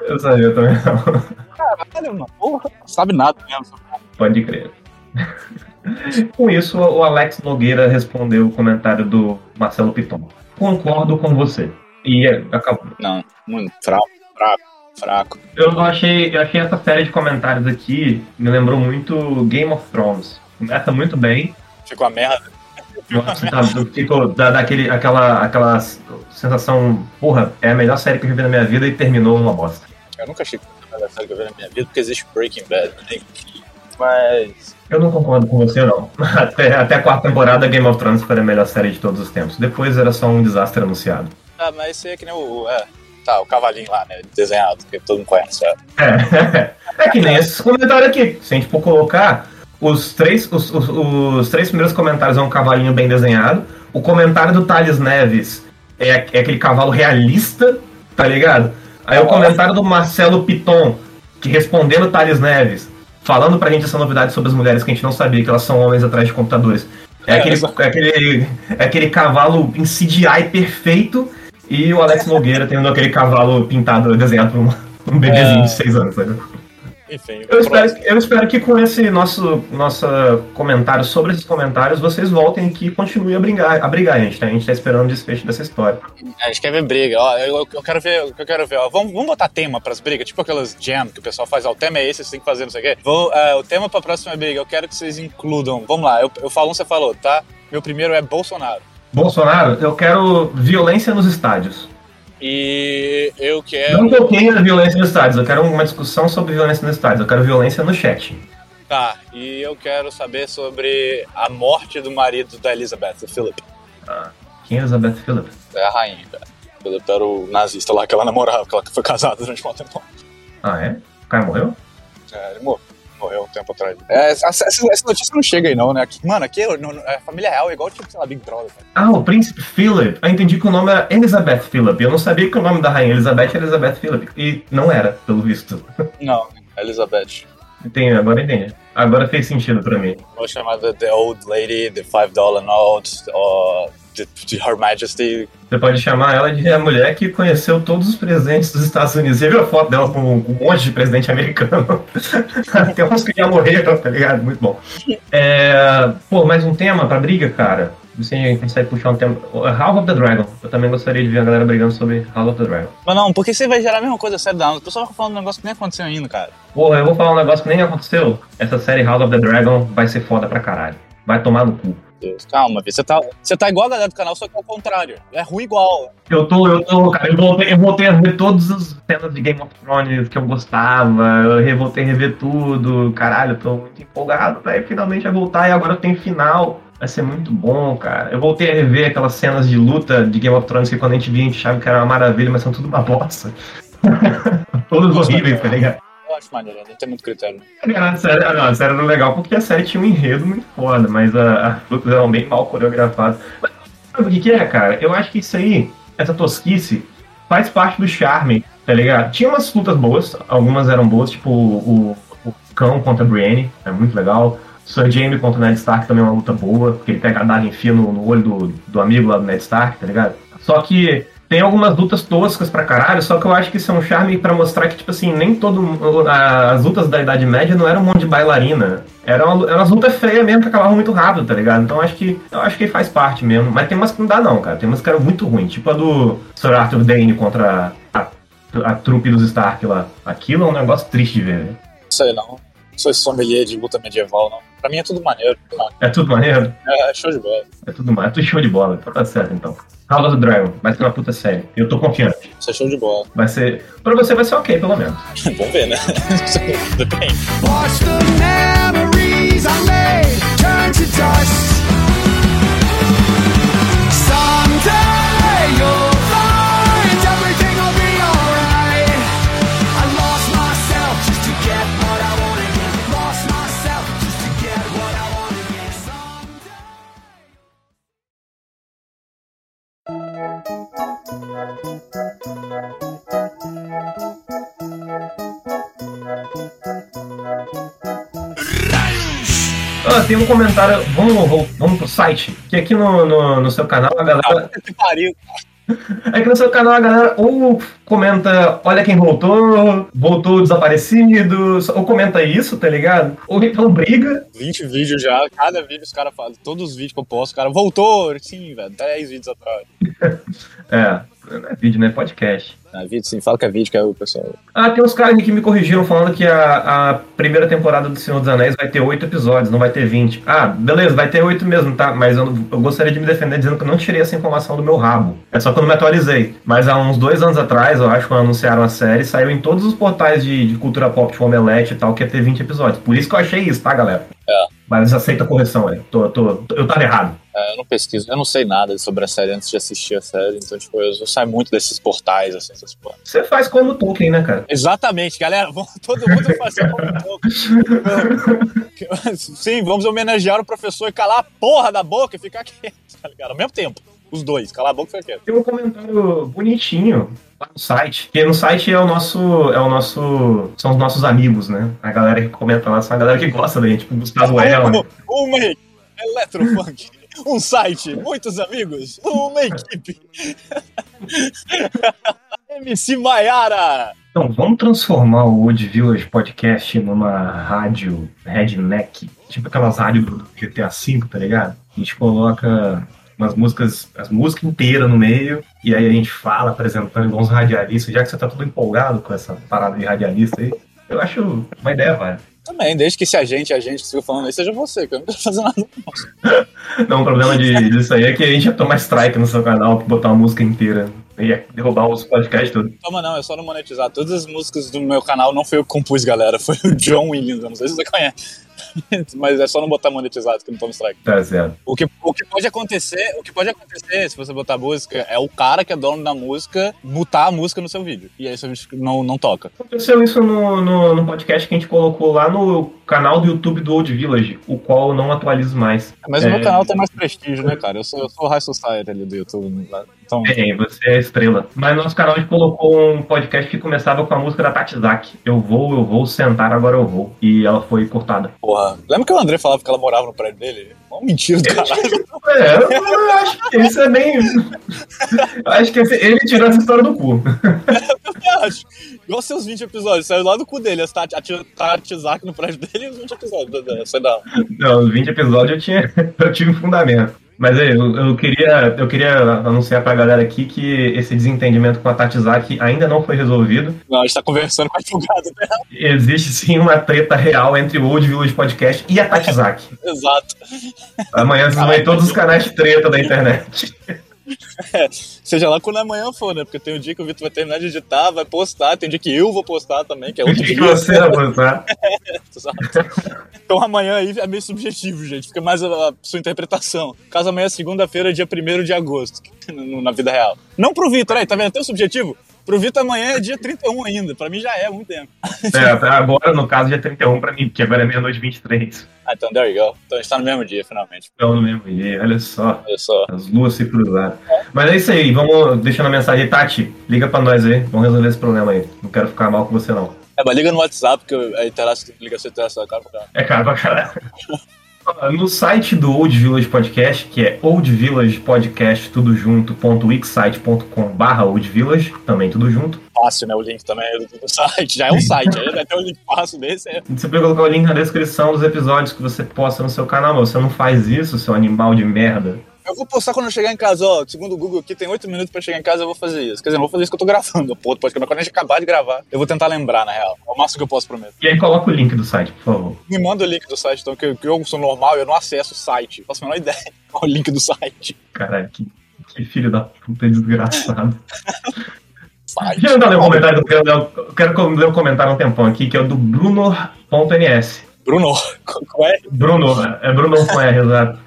Eu sabia também não. Caralho, mano. Porra. Sabe nada mesmo. Pode crer. Com isso, o Alex Nogueira respondeu o comentário do Marcelo Piton. Concordo com você. E é, acabou. Não, muito fraco, fraco, fraco. Eu achei, eu achei essa série de comentários aqui, me lembrou muito Game of Thrones. Começa muito bem, Ficou a merda. Nossa, tá, eu fico da, daquele, aquela, aquela sensação, porra, é a melhor série que eu já vi na minha vida e terminou uma bosta. Eu nunca achei que foi a melhor série que eu vi na minha vida, porque existe Breaking Bad. né? Mas. Eu não concordo com você, não. Até, até a quarta temporada, Game of Thrones foi a melhor série de todos os tempos. Depois era só um desastre anunciado. Ah, mas esse é que nem o. É, tá, o cavalinho lá, né? Desenhado, que todo mundo conhece. É. É, é que nem esses comentários aqui. Se a gente for colocar, os três, os, os, os três primeiros comentários é um cavalinho bem desenhado. O comentário do Thales Neves é, é aquele cavalo realista, tá ligado? Aí o comentário do Marcelo Piton, que respondendo o Thales Neves, falando pra gente essa novidade sobre as mulheres que a gente não sabia, que elas são homens atrás de computadores. É, É, aquele, é, aquele, é aquele cavalo em CGI perfeito e o Alex Nogueira tendo aquele cavalo pintado, desenhado por um, um bebezinho É. de 6 anos. Sabe? Enfim, Eu espero, eu espero que com esse nosso, nosso comentário sobre esses comentários, vocês voltem aqui e continuem a brigar, a brigar, gente. Tá? A gente tá esperando o desfecho dessa história. A gente quer ver briga, ó. Eu, eu quero ver, eu quero ver, ó. Vamos, vamos botar tema pras brigas, tipo aquelas jam que o pessoal faz, ó. O tema é esse, você tem que fazer, não sei o quê. Vou, é, o tema pra próxima briga, eu quero que vocês includam. Vamos lá, eu, eu falo um, você falou, tá? Meu primeiro é Bolsonaro. Bolsonaro, eu quero violência nos estádios. E eu quero. Não toquei na violência nos estádios, eu quero uma discussão sobre violência nos estádios, eu quero violência no chat. Tá, e eu quero saber sobre a morte do marido da Elizabeth, o Philip. Quem é Elizabeth Phillips? É a rainha, cara. Philip era o nazista lá que ela namorava, que ela foi casada durante um tempo. Ah, é? O cara morreu? É, ele morreu. Morreu um tempo atrás. É, essa, essa- notícia não chega aí, não, né? Aqui- mano, aqui é, não- não- é família real, é igual tipo, sei lá, Big Brother. Cara. Ah, o príncipe Philip. Eu entendi que o nome era Elizabeth Philip. Eu não sabia que o nome da rainha Elizabeth era Elizabeth Philip. E não era, pelo visto. Não, Elizabeth. Entendi, agora entendi. Agora fez sentido pra mim. Vou chamar de The Old Lady, The Five Dollar Note, ou de, de Her Majesty. Você pode chamar ela de a mulher que conheceu todos os presidentes dos Estados Unidos. Você viu a foto dela com um monte de presidente americano? Tem uns que já morreram, tá ligado? Muito bom. É, pô, mais um tema pra briga, cara. Se a gente consegue puxar um tema. House of the Dragon. Eu também gostaria de ver a galera brigando sobre House of the Dragon. Mas não, porque você vai gerar a mesma coisa série da O pessoal vai falando um negócio que nem aconteceu ainda, cara. Porra, eu vou falar um negócio que nem aconteceu. Essa série House of the Dragon vai ser foda pra caralho. Vai tomar no cu. Deus, calma. Você tá, você tá igual a galera do canal, só que ao contrário. É ruim igual. Eu tô, eu tô, cara, eu voltei, eu voltei a ver todas as cenas de Game of Thrones que eu gostava, eu voltei a rever tudo, caralho, eu tô muito empolgado, velho, finalmente vai voltar e agora tem final. Vai ser muito bom, cara. Eu voltei a rever aquelas cenas de luta de Game of Thrones que quando a gente via a gente achava que era uma maravilha, mas são tudo uma bosta. Todos horríveis, tá ligado? Acho maneiro, não tem muito critério. A série, a série era legal porque a série tinha um enredo muito foda, mas as lutas eram bem mal coreografadas. Mas sabe o que, que é, cara? Eu acho que isso aí, essa tosquice, faz parte do charme, tá ligado? Tinha umas lutas boas, algumas eram boas, tipo o, o Cão contra a Brienne, é muito legal. Sir Jaime contra o Ned Stark também é uma luta boa, porque ele pega a daga e enfia no, no olho do, do amigo lá do Ned Stark, tá ligado? Só que tem algumas lutas toscas pra caralho, só que eu acho que isso é um charme pra mostrar que, tipo assim, nem todo. a- As lutas da Idade Média não eram um monte de bailarina. Eram, eram umas lutas feias mesmo que acabavam muito rápido, tá ligado? Então acho que eu acho que faz parte mesmo. Mas tem umas que não dá, não, cara. Tem umas que eram muito ruins. Tipo a do Sir Arthur Dane contra a, a trupe dos Stark lá. Aquilo é um negócio triste de ver, velho. Sei não. Não sou esse sommelier de luta medieval, não. Pra mim é tudo maneiro. É tudo maneiro? É show de bola. É tudo maneiro. É tudo show de bola. Então tá certo, então. House of the Dragon. Vai ser uma puta série. Eu tô confiante. Isso é show de bola. Vai ser. Pra você vai ser ok, pelo menos. Vamos ver, né? Depende. Watch the memories I made turn to dust. Someday Ah, tem um comentário. Vamos, vamos, pro site. Que aqui no, no, no seu canal a galera. Pariu. É que no seu canal a galera ou comenta, olha quem voltou, voltou desaparecido, ou comenta isso, tá ligado? Ou então briga. 20 vídeos já, cada vídeo os caras falam, todos os vídeos que eu posto, o cara voltou, sim, velho, 10 vídeos atrás. É, não é vídeo, né? Podcast. Ah, vídeo sim, fala que é vídeo, que é o pessoal. Ah, tem uns caras aqui que me corrigiram falando que a, a primeira temporada do Senhor dos Anéis vai ter oito episódios, não vai ter 20. Ah, beleza, vai ter oito mesmo, tá? Mas eu, eu gostaria de me defender dizendo que eu não tirei essa informação do meu rabo. É só que eu não me atualizei. Mas há uns dois anos atrás, eu acho, quando anunciaram a série, saiu em todos os portais de, de cultura pop, tipo Omelete e tal, que ia ter 20 episódios. Por isso que eu achei isso, tá, galera? É. Mas aceita a correção aí. Tô, tô, tô- eu tava errado. É, eu não pesquiso, eu não sei nada sobre a série antes de assistir a série, então, tipo, eu, eu saio muito desses portais, assim, essas porra. Você faz como o Tolkien, né, cara? Exatamente, galera, vamos todo mundo fazer um pouco. Sim, vamos homenagear o professor e calar a porra da boca e ficar quieto, tá ligado? Ao mesmo tempo, os dois, calar a boca e ficar quieto. Tem um comentário bonitinho lá no site. Que no site é o nosso. É o nosso. São os nossos amigos, né? A galera que comenta lá, são a galera que gosta da gente, tipo Gustavo Elmer. Uma Eletrofunk, um site, muitos amigos, uma equipe. MC Maiara! Então, vamos transformar o Wood Village Podcast numa rádio redneck. Tipo aquelas rádios do GTA V, tá ligado? A gente coloca umas músicas, as músicas inteiras no meio, e aí a gente fala apresentando igual uns radialistas, já que você tá todo empolgado com essa parada de radialista aí. Eu acho uma ideia, vai. Também, desde que se a gente, a gente que fica falando aí, seja você, que eu não quero fazer nada. Não, o problema de, disso aí é que a gente ia tomar strike no seu canal por botar uma música inteira. Ia derrubar os podcasts todos. Toma não, é só não monetizar. Todas as músicas do meu canal não foi eu que compus, galera. Foi o John Williams, eu não sei se você conhece. Mas é só não botar monetizado que não toma strike. Tá certo. O que, o que pode acontecer, o que pode acontecer se você botar música é o cara que é dono da música mutar a música no seu vídeo. E aí seu vídeo não, não toca. Aconteceu isso no, no, no podcast que a gente colocou lá no canal do YouTube do Old Village, o qual eu não atualizo mais. Mas o É. meu canal tem mais prestígio, né, cara? Eu sou, eu sou o High Society ali do YouTube. né? Então, É, você é a estrela. Mas no nosso canal a gente colocou um podcast que começava com a música da Tati Zaki. Eu vou, eu vou, sentar, agora eu vou. E ela foi cortada. porra. Lembra que o André falava que ela morava no prédio dele? Uma mentira do caralho. É, eu, eu acho que isso é bem. Eu acho que esse- ele tirou essa história do cu. Eu acho. Igual seus 20 episódios. Saiu lá do cu dele. A Tati, Zaki no prédio dele e os 20 episódios. Sei lá. Não, os 20 episódios eu, tinha, eu tive fundamento. Mas aí, eu, eu, queria, eu queria anunciar pra galera aqui que esse desentendimento com a Tati Zaki ainda não foi resolvido. Não, a gente tá conversando com a advogada dela. Existe sim uma treta real entre o Old Village Podcast e a Tati Zaki. Exato. Amanhã vocês vão ver todos os canais de treta da internet. Seja lá quando amanhã for, né? Porque tem um dia que o Vitor vai terminar de editar, vai postar. Tem um dia que eu vou postar também, que é O outro que dia. você vai postar? Exato. Então amanhã aí é meio subjetivo, gente. Fica mais a, a sua interpretação. Caso amanhã é segunda-feira, dia 1 de agosto, na vida real. Não pro Vitor, aí, tá vendo? Tem o subjetivo? Pro Vitor amanhã é dia 31 ainda. Pra mim já é muito tempo. É, até agora, no caso, dia 31 pra mim, porque agora é meia-noite e 23. Ah, então there you go. Então a gente tá no mesmo dia, finalmente. Então, no mesmo dia, olha só. Olha só. As luas se cruzaram. Mas é isso aí, vamos deixando a mensagem. Tati, liga pra nós aí, vamos resolver esse problema aí. Não quero ficar mal com você, não. É, mas liga no WhatsApp, que a internet, ligação internet da cara pra caralho. É caro pra caralho. No site do Old Village Podcast, que é Old Village Podcast, tudo junto, ponto wixsite.com barra Old Village, também tudo junto. Fácil, né? O link também é do, site. Já é um site, aí vai ter um link fácil desse. É... Você pode colocar o link na descrição dos episódios que você posta no seu canal, mas você não faz isso, seu animal de merda. Eu vou postar quando eu chegar em casa, ó. Segundo o Google aqui, tem 8 minutos pra chegar em casa, eu vou fazer isso. Quer dizer, não vou fazer isso que eu tô gravando, pô, pode mas quando a gente acabar de gravar, eu vou tentar lembrar, na real. É o máximo que eu posso prometer. E aí coloca o link do site, por favor. Me manda o link do site, então, que, que eu sou normal, eu não acesso o site. Faço a menor ideia qual é o link do site. Caralho, que, que filho da puta desgraçado. Site. Deixa eu ler o comentário. Eu quero, eu quero ler o comentário um tempão aqui, que é o do Bruno.ns. Bruno, qual é? Bruno, é Bruno com R, exato.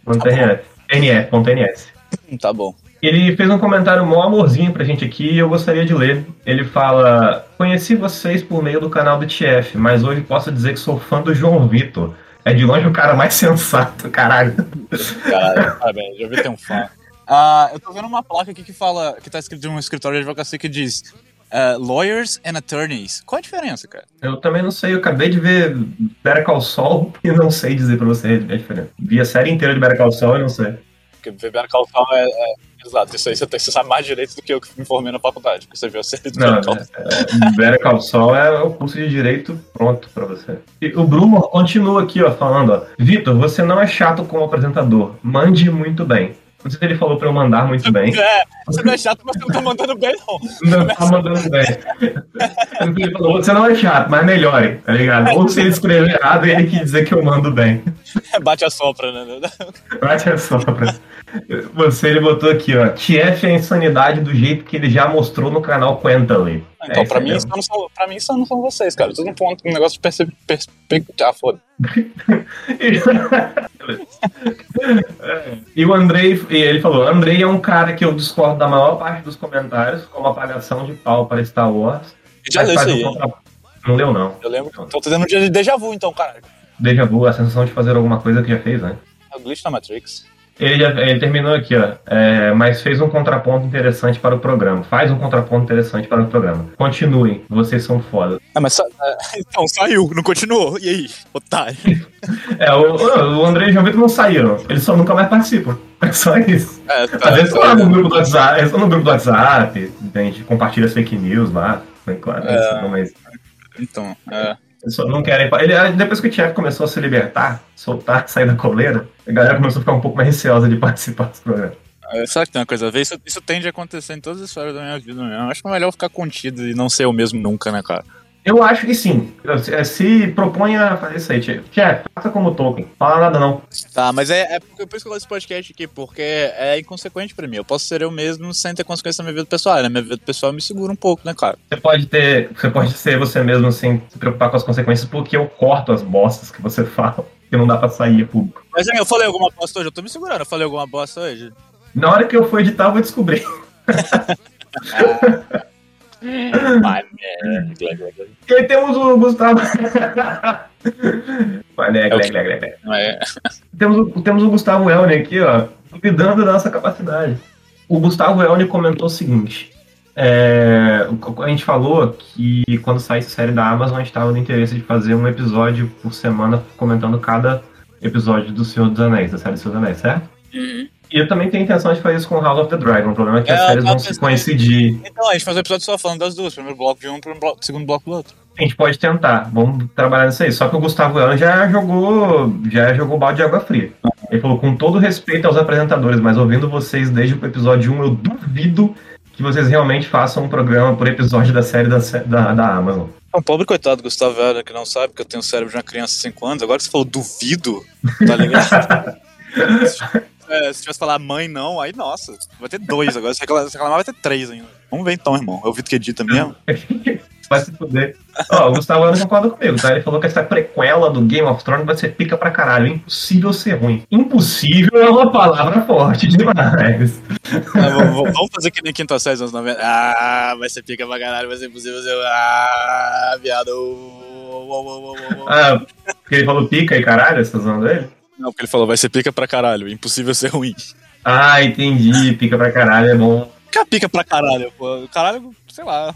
NF. NF, ponto NS. Hum, Tá bom. Ele fez um comentário mó amorzinho pra gente aqui e eu gostaria de ler. Ele fala: Conheci vocês por meio do canal do TF, mas hoje posso dizer que sou fã do João Vitor. É de longe o cara mais sensato, caralho. Caralho, parabéns, já vi ter um fã. Ah, eu tô vendo uma placa aqui que fala, que tá escrito de um escritório de advocacia que diz ah, Lawyers and Attorneys. Qual a diferença, cara? Eu também não sei, eu acabei de ver Better Call Saul e não sei dizer pra você a diferença. Vi a série inteira de Better Call Saul e não sei. Porque beber calção é, é. Exato, isso aí você, tem, você sabe mais direito do que eu que me formei na faculdade. Porque você viu a série do Não, Better Call Saul. é, é, Better Call Saul é o curso de direito pronto pra você. E o Bruno continua aqui, ó, falando, ó. Vitor, você não é chato como apresentador. Mande muito bem. Não sei se ele falou pra eu mandar muito bem. É, você não é chato, mas você não tá mandando bem, não. Não tá mandando bem. Ele falou, você não é chato, mas melhore, tá ligado? Ou se ele escreveu errado, ele quis dizer que eu mando bem. Bate a sopra, né? Bate a sopra. Você, ele botou aqui, ó. TF é a insanidade do jeito que ele já mostrou no canal Quentally. Então, É pra, mim, não são, pra mim, isso não são vocês, cara. Tudo um ponto, um negócio de perspectiva. Ah, foda. e o Andrei, e ele falou, Andrei é um cara que eu discordo da maior parte dos comentários, como apagação de pau para Star Wars. Já leu isso aí. contra- Não leu, não. Eu lembro. Tô tendo um dia de déjà vu, então, cara. Déjà vu, a sensação de fazer alguma coisa que já fez, né? É o glitch da Matrix. Ele, ele terminou aqui, ó. É, mas fez um contraponto interessante para o programa. Faz um contraponto interessante para o programa. Continuem, vocês são foda. Ah, mas sa- é, então, saiu, não continuou. E aí, otário? É, o, o André e o João Vitor não saíram. Eles só nunca mais participam. É só isso. É, tá, Às vezes estão lá no grupo do WhatsApp, eles estão no grupo do WhatsApp, a gente compartilha as fake news lá. né, Claro, É. mas Então, é. Só não querem. Ele, depois que o Thiago começou a se libertar, soltar, sair da coleira, a galera começou a ficar um pouco mais receosa de participar dos programas. É, Será que tem uma coisa a ver? Isso, isso tende a acontecer em todas as esferas da minha vida mesmo. Acho que é melhor ficar contido e não ser o mesmo nunca, né, cara? Eu acho que sim. Se, se propõe a fazer isso aí, Thiago. Thiago, faça como Tolkien. Fala nada não. Tá, mas é, é por isso que eu gosto desse podcast aqui, porque é inconsequente pra mim. Eu posso ser eu mesmo sem ter consequência na minha vida pessoal. Na minha vida pessoal me segura um pouco, né, cara? Você pode ter. Você pode ser você mesmo sem se preocupar com as consequências, porque eu corto as bostas que você fala, que não dá pra sair público. Mas aí, eu falei alguma bosta hoje, eu tô me segurando. Eu falei alguma bosta hoje. Na hora que eu for editar, eu vou descobrir. E aí temos o Gustavo. Vai, né, É. Não é- Temos, o, temos o Gustavo Elner aqui, ó, duvidando da nossa capacidade. O Gustavo Elner comentou o seguinte: é, o- a gente falou que quando saísse a série da Amazon, a gente estava no interesse de fazer um episódio por semana comentando cada episódio do Senhor dos Anéis, da série do Senhor dos Anéis, certo? E eu também tenho intenção de fazer isso com House of the Dragon. O problema é que É, as séries vão se coincidir. Então, a gente faz um episódio só falando das duas. Primeiro bloco de um, primeiro bloco, segundo bloco do outro. A gente pode tentar, vamos trabalhar nisso aí. Só que o Gustavo Elner já jogou, já jogou balde de água fria. Ele falou, com todo respeito aos apresentadores, mas ouvindo vocês desde o episódio 1, eu duvido que vocês realmente façam um programa por episódio da série da, da, da Amazon. É um pobre coitado do Gustavo Vera que não sabe que eu tenho o cérebro de uma criança de 5 anos. Agora você falou duvido, tá ligado? É, se tivesse falar mãe não, aí nossa, vai ter dois agora. Se reclamar, se reclamar vai ter três ainda. Vamos ver então, irmão. O Vitor que edita mesmo. Vai se fuder. Ó, o Gustavo não concorda comigo, tá? Ele falou que essa prequela do Game of Thrones vai ser pica pra caralho. Impossível ser ruim. Impossível é uma palavra forte demais. Ah, vamos- fazer que nem quinta série dos anos 90. Ah, vai ser pica pra caralho, vai ser impossível ser. Ah, viado. Ah, porque ele falou pica e caralho, essa zona dele? Não, porque ele falou, vai ser pica pra caralho, impossível ser ruim. Ah, entendi. Pica pra caralho é bom. Que é pica pra caralho, pô? Caralho, sei lá.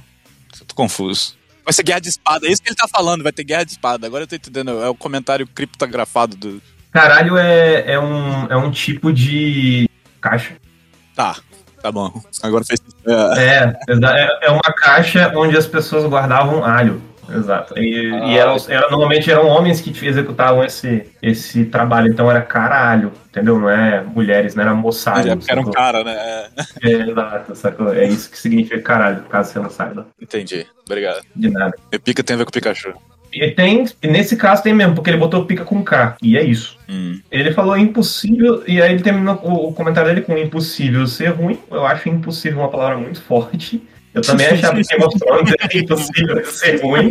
Eu tô confuso. Vai ser guerra de espada, é isso que ele tá falando, vai ter guerra de espada. Agora eu tô entendendo, é o comentário criptografado do. Caralho é, é, um, é um tipo de caixa. Tá, tá bom. Agora fez. É, É, é, é uma caixa onde as pessoas guardavam alho. Exato. E, Ah. e eram, era, normalmente eram homens que executavam esse, esse trabalho. Então era caralho, entendeu? Não é mulheres, não era moçada. é era um cara, né? É, É, exato, sacou? É isso que significa caralho, caso você não saiba. entendi, obrigado. De nada. E pica tem a ver com Pikachu. E tem, e nesse caso tem mesmo, porque ele botou pica com K. E é isso. Hum. Ele falou impossível, e aí ele terminou o, o comentário dele com impossível ser ruim. Eu acho impossível uma palavra muito forte. Eu também achava que Game of Thrones era impossível ser ruim.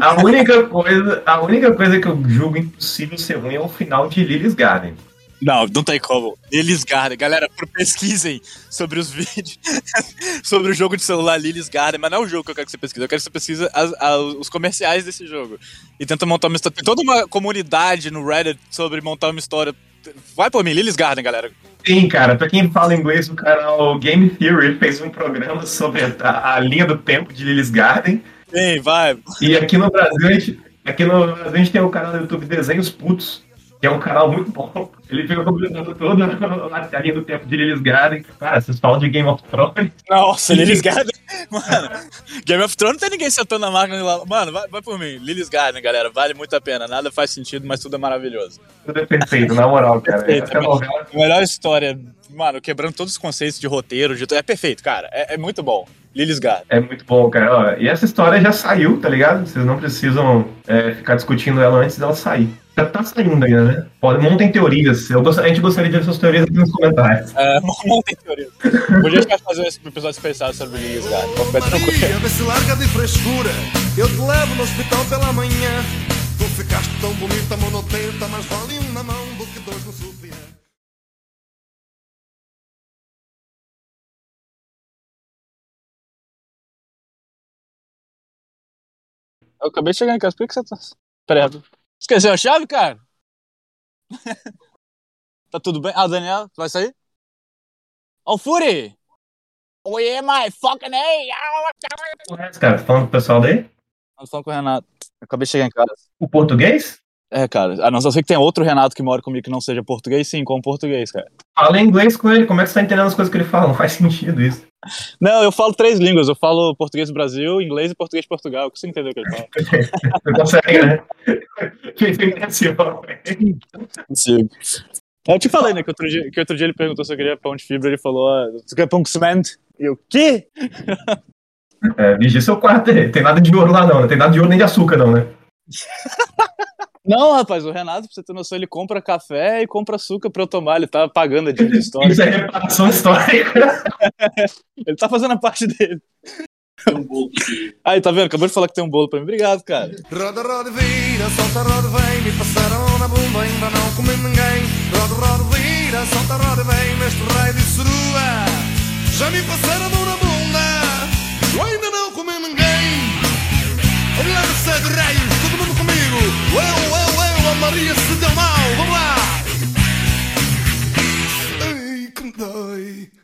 a, única coisa, a única coisa que eu julgo impossível ser ruim é o final de Lily's Garden. Não, não tem como. Lily's Garden. Galera, pesquisem sobre os vídeos, sobre o jogo de celular Lily's Garden, mas não é o jogo que eu quero que você pesquise, eu quero que você pesquise as- a- os comerciais desse jogo. E tenta montar uma história. Tem toda uma comunidade no Reddit sobre montar uma história. Vai por mim, Lily's Garden, galera. Sim, cara, pra quem fala inglês, o canal Game Theory fez um programa sobre a, a linha do tempo de Lily's Garden. Vem, vai. E aqui no Brasil, a gente, aqui no Brasil, a gente tem o canal do YouTube Desenhos Putos, que é um canal muito bom. Ele fica combinando toda a linha do tempo de Lily's Garden. Cara, vocês falam de Game of Thrones. Nossa, Lily's Garden. Mano, Game of Thrones não tem ninguém sentando na máquina lá. Mano, vai, vai por mim. Lily's Garden, galera. Vale muito a pena. Nada faz sentido, mas tudo é maravilhoso. Tudo é perfeito, na moral, cara. Perfeito, novela A melhor história, mano, quebrando todos os conceitos de roteiro, de... é perfeito, cara. É, é muito bom. Lily's Garden. é muito bom, cara. Ó, E essa história já saiu, tá ligado? Vocês não precisam é, ficar discutindo ela antes dela sair. Já tá saindo ainda, né? Pode, montem teorias. Eu gost- a gente gostaria de ver suas teorias aqui nos comentários. É, não tem teoria. Podia ficar fazendo esse episódio especial sobre. Pra ficar tranquilo. Maria, vê se larga de frescura. Eu te levo no hospital pela manhã. Tu ficaste tão bonita, monotenta, mas vale um na mão do que dois no sutiã. Eu acabei de chegar em casa. Por que que você tá. Pera aí. Esqueceu a chave, cara? tá tudo bem? Ah, Daniel, tu vai sair? Ó, o Fury! Oh yeah, my fucking A! Cara, falando com o pessoal daí? Tô falando com o Renato. Eu acabei de chegar em casa. O português? É, cara. A não ser que tem outro Renato que mora comigo que não seja português, sim, como português, cara. Fala inglês com ele. Como é que você tá entendendo as coisas que ele fala? Não faz sentido isso. Não, eu falo três línguas. Eu falo português do Brasil, inglês e português de Portugal. Eu consigo entender o que ele fala. Você consegue, né? Consigo. Eu te falei, né, que outro, dia, que outro dia ele perguntou se eu queria pão de fibra, ele falou, ah, tu quer pão com semente? E eu, quê? É, vigia seu quarto aí. Tem nada de ouro lá, não. Não tem nada de ouro nem de açúcar, não, né? Não, rapaz, o Renato, pra você ter noção, ele compra café e compra açúcar pra eu tomar, ele tá pagando a dívida histórica. Isso é reparação histórica. Ele tá fazendo a parte dele. Aí, tá vendo? Acabou de falar que tem um bolo pra mim. Obrigado, cara. Roda, roda, vira, solta, roda, vem. Me passaram na bunda, ainda não comi ninguém. Roda, roda, vira, solta, roda, vem. Neste raio de surua. Já me passaram a mão na bunda. Eu ainda não comi ninguém. Olha, de raios. Ué, ué, ué, a Maria se deu mal, vamos lá! ei, que me dói!